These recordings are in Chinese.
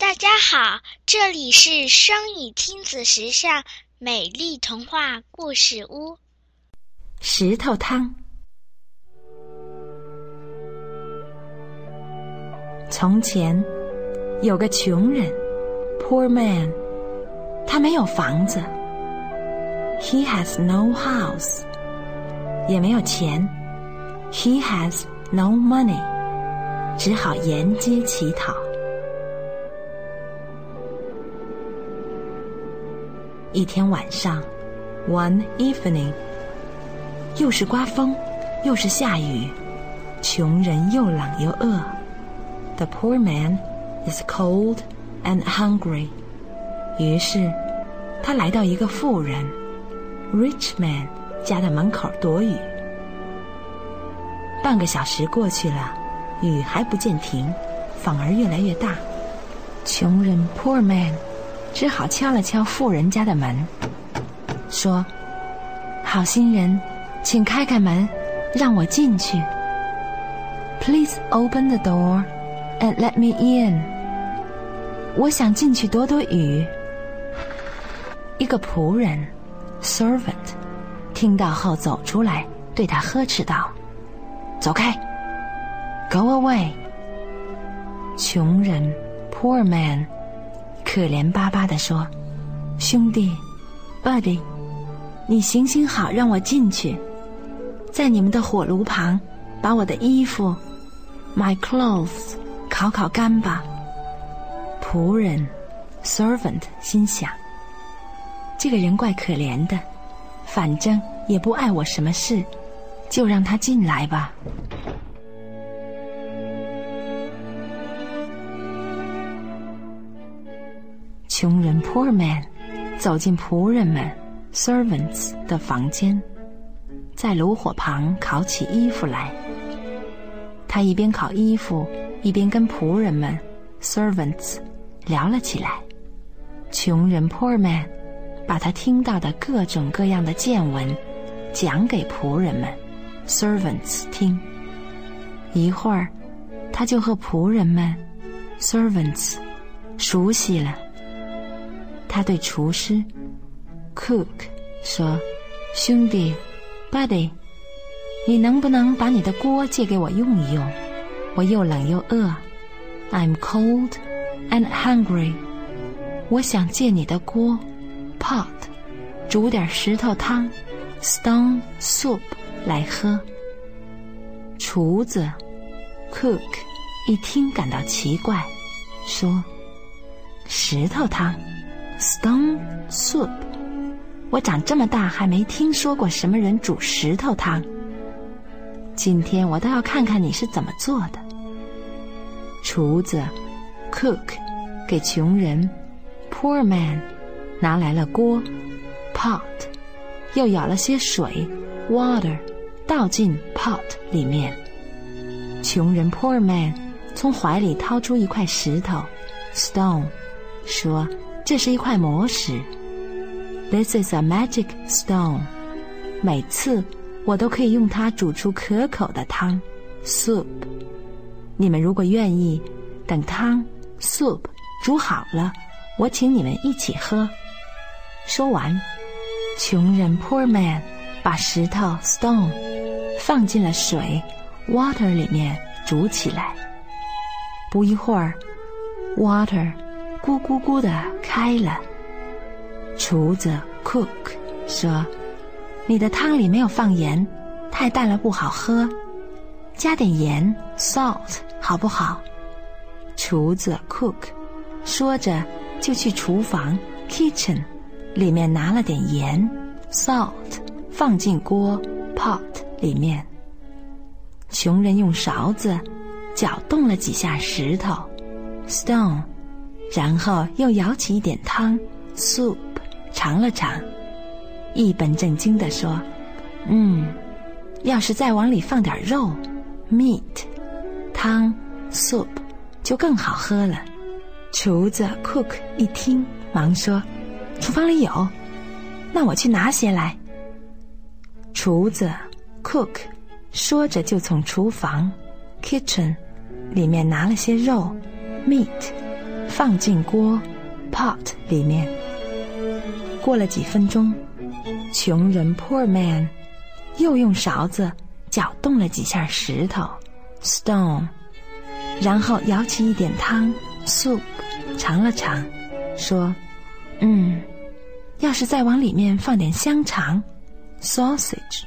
大家好，这里是双语亲子时尚美丽童话故事屋。石头汤。从前有个穷人，Poor man，他没有房子，He has no house，也没有钱，He has no money，只好沿街乞讨。一天晚上，One evening，又是刮风，又是下雨，穷人又冷又饿。The poor man is cold and hungry。于是，他来到一个富人，rich man 家的门口躲雨。半个小时过去了，雨还不见停，反而越来越大。穷人 poor man 只好敲了敲富人家的门，说：“好心人，请开开门，让我进去。Please open the door。” And let me in。我想进去躲躲雨。一个仆人，servant，听到后走出来，对他呵斥道：“走开，Go away。”穷人，poor man，可怜巴巴地说：“兄弟，buddy，你行行好，让我进去，在你们的火炉旁，把我的衣服，my clothes。”烤烤干吧。仆人，servant 心想：这个人怪可怜的，反正也不碍我什么事，就让他进来吧。穷人 poor man 走进仆人们 servants 的房间，在炉火旁烤起衣服来。他一边烤衣服。一边跟仆人们 （servants） 聊了起来，穷人 （poor man） 把他听到的各种各样的见闻讲给仆人们 （servants） 听。一会儿，他就和仆人们 （servants） 熟悉了。他对厨师 （cook） 说：“兄弟，buddy，你能不能把你的锅借给我用一用？”我又冷又饿，I'm cold and hungry。我想借你的锅，pot，煮点石头汤，stone soup 来喝。厨子，cook，一听感到奇怪，说：“石头汤，stone soup。我长这么大还没听说过什么人煮石头汤。”今天我倒要看看你是怎么做的。厨子，cook，给穷人，poor man，拿来了锅，pot，又舀了些水，water，倒进 pot 里面。穷人 poor man 从怀里掏出一块石头，stone，说：“这是一块魔石。”This is a magic stone。每次。我都可以用它煮出可口的汤，soup。你们如果愿意，等汤 soup 煮好了，我请你们一起喝。说完，穷人 poor man 把石头 stone 放进了水 water 里面煮起来。不一会儿，water 咕咕咕的开了。厨子 cook 说。你的汤里没有放盐，太淡了不好喝，加点盐 （salt） 好不好？厨子 （cook） 说着就去厨房 （kitchen） 里面拿了点盐 （salt） 放进锅 （pot） 里面。穷人用勺子搅动了几下石头 （stone），然后又舀起一点汤 （soup） 尝了尝。一本正经地说：“嗯，要是再往里放点肉，meat，汤，soup，就更好喝了。”厨子 cook 一听，忙说：“厨房里有，那我去拿些来。”厨子 cook 说着就从厨房 kitchen 里面拿了些肉 meat 放进锅 pot 里面。过了几分钟，穷人 poor man 又用勺子搅动了几下石头 stone，然后舀起一点汤 soup，尝了尝，说：“嗯，要是再往里面放点香肠 sausage，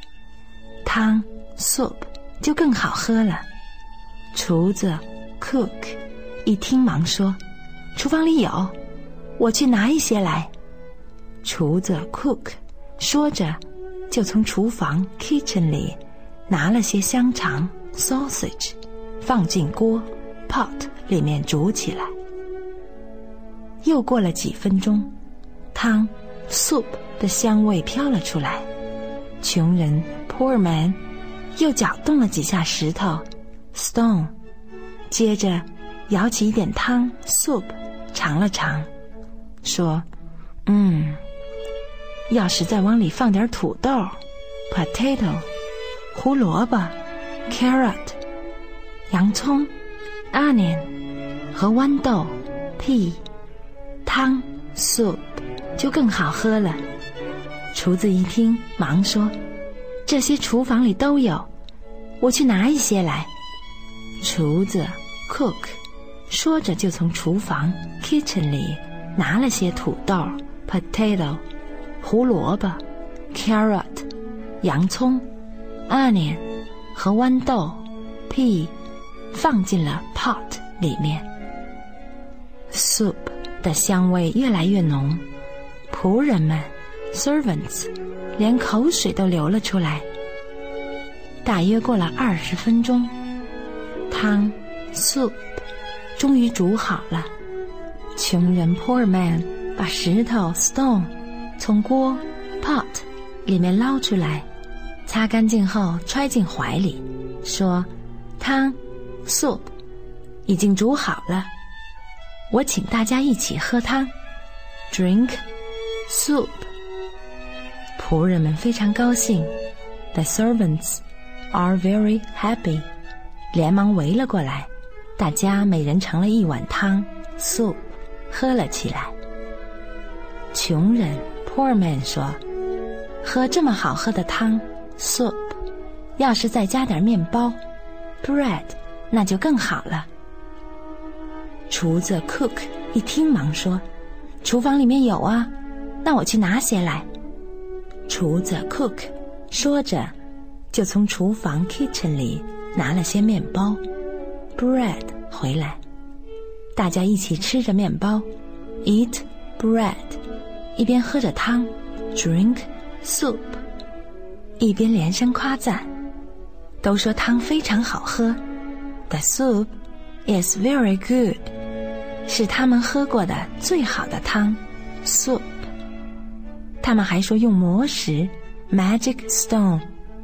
汤 soup 就更好喝了。”厨子 cook 一听忙说：“厨房里有，我去拿一些来。”厨子 cook 说着，就从厨房 kitchen 里拿了些香肠 sausage，放进锅 pot 里面煮起来。又过了几分钟，汤 soup 的香味飘了出来。穷人 poor man 又搅动了几下石头 stone，接着舀起一点汤 soup，尝了尝，说：“嗯。”要是再往里放点土豆 （potato）、胡萝卜 （carrot）、洋葱 （onion） 和豌豆 （pea），汤 （soup） 就更好喝了。厨子一听，忙说：“这些厨房里都有，我去拿一些来。”厨子 （cook） 说着，就从厨房 （kitchen） 里拿了些土豆 （potato）。胡萝卜，carrot，洋葱，onion 和豌豆，pea，放进了 pot 里面。soup 的香味越来越浓，仆人们，servants，连口水都流了出来。大约过了二十分钟，汤，soup，终于煮好了。穷人 poor man 把石头 stone。从锅 pot 里面捞出来，擦干净后揣进怀里，说：“汤 soup 已经煮好了，我请大家一起喝汤，drink soup。”仆人们非常高兴，the servants are very happy，连忙围了过来，大家每人盛了一碗汤 soup，喝了起来。穷人。Poor man 说：“喝这么好喝的汤，soup，要是再加点面包，bread，那就更好了。”厨子 Cook 一听忙说：“厨房里面有啊，那我去拿些来。”厨子 Cook 说着，就从厨房 kitchen 里拿了些面包，bread 回来，大家一起吃着面包，eat bread。一边喝着汤，drink soup，一边连声夸赞，都说汤非常好喝。The soup is very good，是他们喝过的最好的汤，soup。他们还说用魔石 magic stone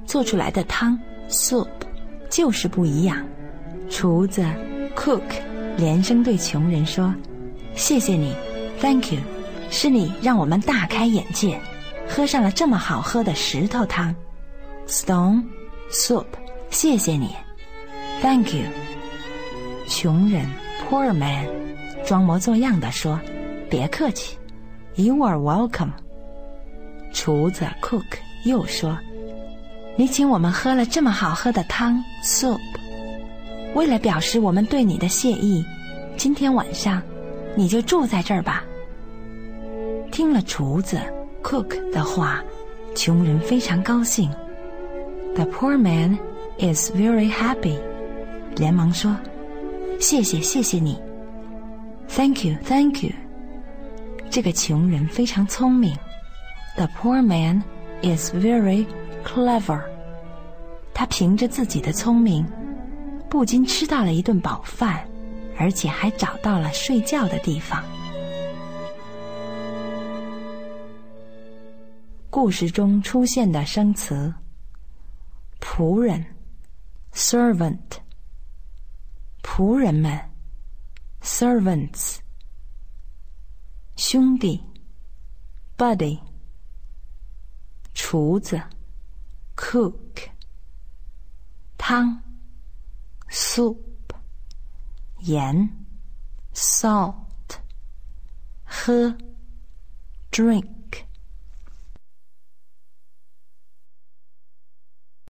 做出来的汤 soup 就是不一样。厨子 cook 连声对穷人说：“谢谢你，thank you。”是你让我们大开眼界，喝上了这么好喝的石头汤，stone soup。谢谢你，Thank you。穷人 poor man 装模作样的说：“别客气，You are welcome。”厨子 cook 又说：“你请我们喝了这么好喝的汤 soup，为了表示我们对你的谢意，今天晚上你就住在这儿吧。”听了厨子 cook 的话，穷人非常高兴。The poor man is very happy，连忙说：“谢谢，谢谢你。”Thank you, thank you。这个穷人非常聪明。The poor man is very clever。他凭着自己的聪明，不仅吃到了一顿饱饭，而且还找到了睡觉的地方。故事中出现的生词：仆人 （servant）、仆人们 （servants）、兄弟 （buddy）、厨子 （cook）、汤。soup, 盐 salt, 喝 drink.